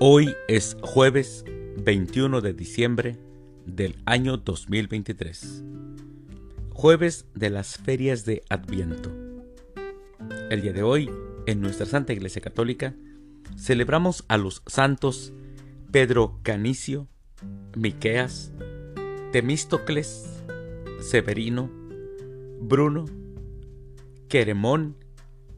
Hoy es jueves 21 de diciembre del año 2023, jueves de las ferias de Adviento. El día de hoy, en nuestra Santa Iglesia Católica, celebramos a los santos Pedro Canicio, Miqueas, Temístocles, Severino, Bruno, Queremón,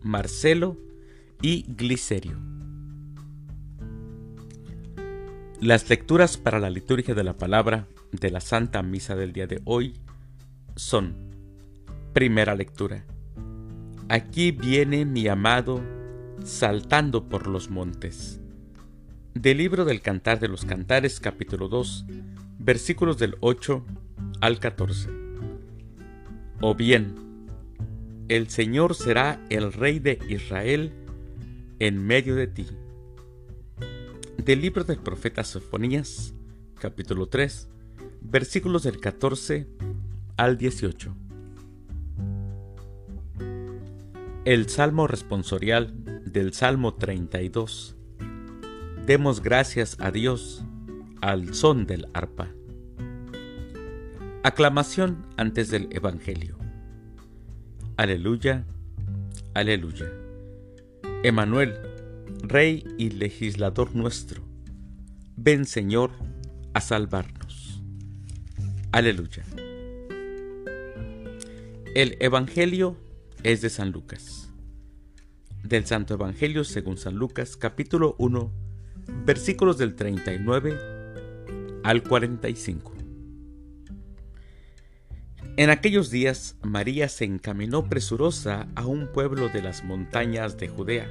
Marcelo y Glicerio. Las lecturas para la liturgia de la palabra de la Santa Misa del día de hoy son, primera lectura, Aquí viene mi amado saltando por los montes. Del libro del Cantar de los Cantares capítulo 2, versículos del 8 al 14. O bien, el Señor será el Rey de Israel en medio de ti del libro del profeta Sofonías, capítulo 3, versículos del 14 al 18. El salmo responsorial del Salmo 32. Demos gracias a Dios al son del arpa. Aclamación antes del Evangelio. Aleluya, aleluya. Emanuel, Rey y legislador nuestro, ven Señor a salvarnos. Aleluya. El Evangelio es de San Lucas. Del Santo Evangelio según San Lucas capítulo 1 versículos del 39 al 45. En aquellos días María se encaminó presurosa a un pueblo de las montañas de Judea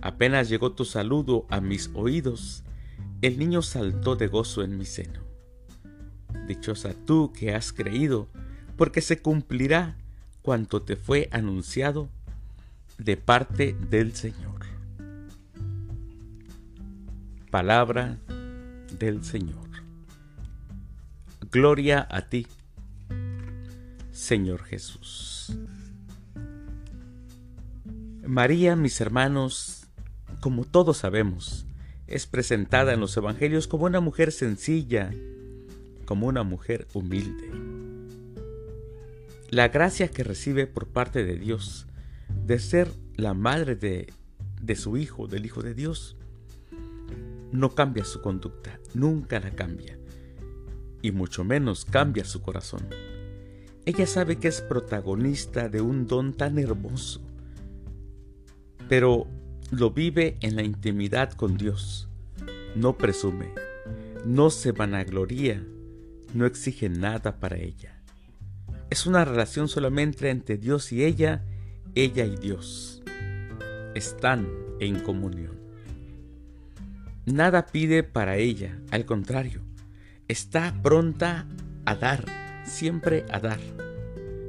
Apenas llegó tu saludo a mis oídos, el niño saltó de gozo en mi seno. Dichosa tú que has creído, porque se cumplirá cuanto te fue anunciado de parte del Señor. Palabra del Señor. Gloria a ti, Señor Jesús. María, mis hermanos, como todos sabemos, es presentada en los Evangelios como una mujer sencilla, como una mujer humilde. La gracia que recibe por parte de Dios de ser la madre de, de su Hijo, del Hijo de Dios, no cambia su conducta, nunca la cambia, y mucho menos cambia su corazón. Ella sabe que es protagonista de un don tan hermoso, pero lo vive en la intimidad con Dios. No presume, no se vanagloria, no exige nada para ella. Es una relación solamente entre Dios y ella, ella y Dios. Están en comunión. Nada pide para ella, al contrario, está pronta a dar, siempre a dar.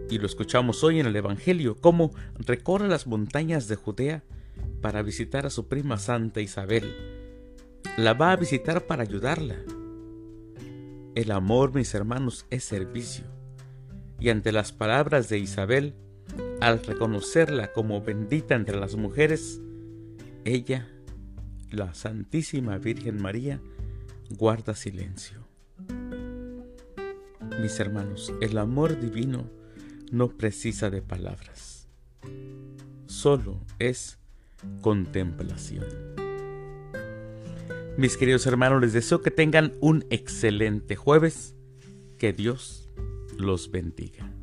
Y lo escuchamos hoy en el Evangelio, cómo recorre las montañas de Judea para visitar a su prima Santa Isabel. La va a visitar para ayudarla. El amor, mis hermanos, es servicio. Y ante las palabras de Isabel, al reconocerla como bendita entre las mujeres, ella, la Santísima Virgen María, guarda silencio. Mis hermanos, el amor divino no precisa de palabras. Solo es contemplación. Mis queridos hermanos, les deseo que tengan un excelente jueves. Que Dios los bendiga.